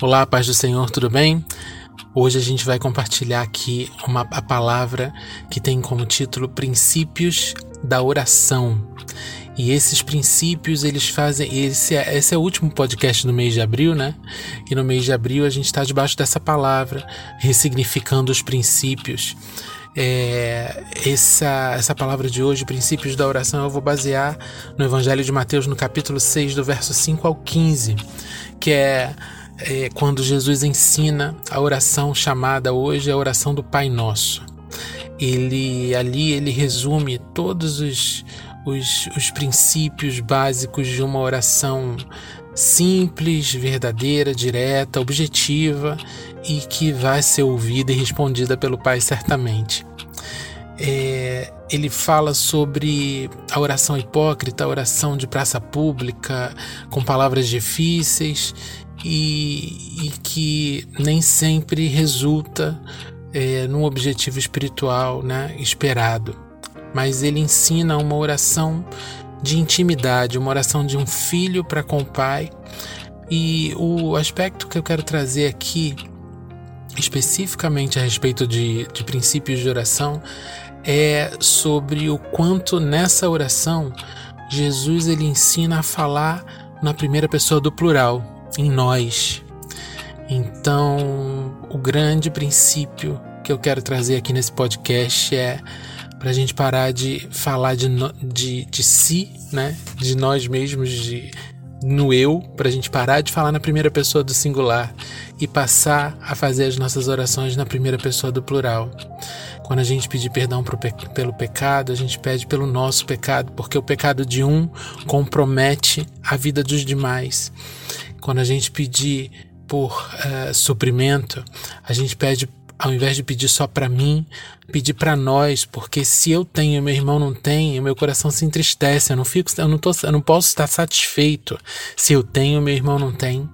Olá, paz do Senhor, tudo bem? Hoje a gente vai compartilhar aqui uma, a palavra que tem como título Princípios da Oração. E esses princípios, eles fazem. Esse é, esse é o último podcast do mês de abril, né? E no mês de abril a gente está debaixo dessa palavra, ressignificando os princípios. É, essa, essa palavra de hoje, princípios da oração, eu vou basear no Evangelho de Mateus, no capítulo 6, do verso 5 ao 15, que é é quando Jesus ensina a oração chamada hoje a oração do Pai Nosso. Ele ali ele resume todos os, os, os princípios básicos de uma oração simples, verdadeira, direta, objetiva e que vai ser ouvida e respondida pelo Pai certamente. É, ele fala sobre a oração hipócrita, a oração de praça pública, com palavras difíceis e, e que nem sempre resulta é, num objetivo espiritual né, esperado. Mas ele ensina uma oração de intimidade, uma oração de um filho para com o pai. E o aspecto que eu quero trazer aqui, especificamente a respeito de, de princípios de oração, é sobre o quanto nessa oração Jesus ele ensina a falar na primeira pessoa do plural, em nós. Então, o grande princípio que eu quero trazer aqui nesse podcast é para a gente parar de falar de, de, de si, né? de nós mesmos, de, no eu, para a gente parar de falar na primeira pessoa do singular e passar a fazer as nossas orações na primeira pessoa do plural. Quando a gente pedir perdão pelo pecado, a gente pede pelo nosso pecado, porque o pecado de um compromete a vida dos demais. Quando a gente pedir por uh, suprimento, a gente pede ao invés de pedir só para mim, pedir para nós, porque se eu tenho meu irmão não tem, o meu coração se entristece, eu não fico, eu não tô, eu não posso estar satisfeito se eu tenho meu irmão não tem.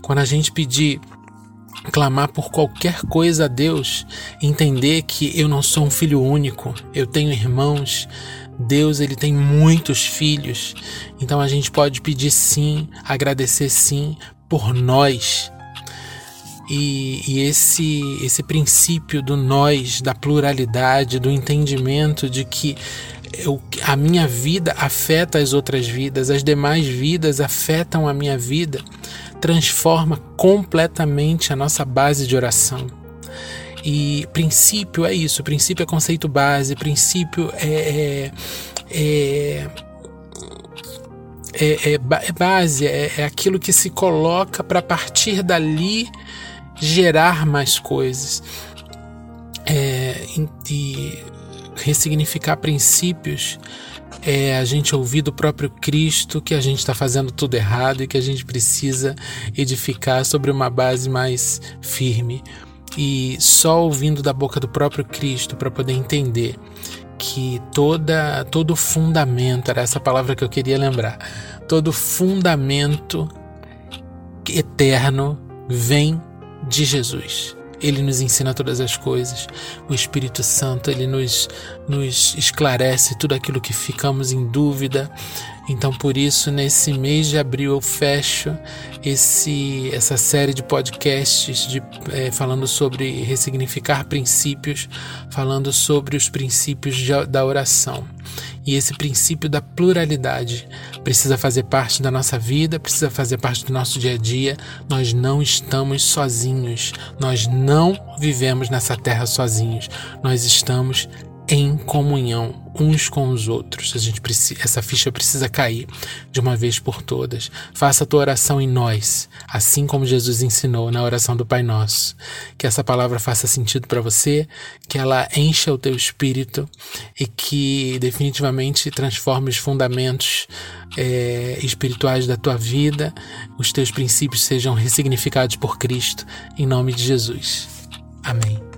Quando a gente pedir clamar por qualquer coisa a Deus, entender que eu não sou um filho único, eu tenho irmãos, Deus ele tem muitos filhos, então a gente pode pedir sim, agradecer sim por nós. E, e, esse, esse princípio do nós, da pluralidade, do entendimento de que eu, a minha vida afeta as outras vidas, as demais vidas afetam a minha vida, transforma completamente a nossa base de oração. E princípio é isso, princípio é conceito base, princípio é, é, é, é base, é, é aquilo que se coloca para partir dali gerar mais coisas. É, e ressignificar princípios é a gente ouvir do próprio Cristo que a gente está fazendo tudo errado e que a gente precisa edificar sobre uma base mais firme e só ouvindo da boca do próprio Cristo para poder entender que toda todo fundamento era essa palavra que eu queria lembrar todo fundamento eterno vem de Jesus ele nos ensina todas as coisas. O Espírito Santo, ele nos, nos esclarece tudo aquilo que ficamos em dúvida. Então, por isso, nesse mês de abril, eu fecho esse, essa série de podcasts de, é, falando sobre ressignificar princípios, falando sobre os princípios de, da oração. E esse princípio da pluralidade precisa fazer parte da nossa vida, precisa fazer parte do nosso dia a dia. Nós não estamos sozinhos, nós não vivemos nessa terra sozinhos, nós estamos em comunhão uns com os outros. A gente precisa, essa ficha precisa cair de uma vez por todas. Faça a tua oração em nós, assim como Jesus ensinou na oração do Pai Nosso. Que essa palavra faça sentido para você, que ela encha o teu espírito e que definitivamente transforme os fundamentos é, espirituais da tua vida, os teus princípios sejam ressignificados por Cristo, em nome de Jesus. Amém.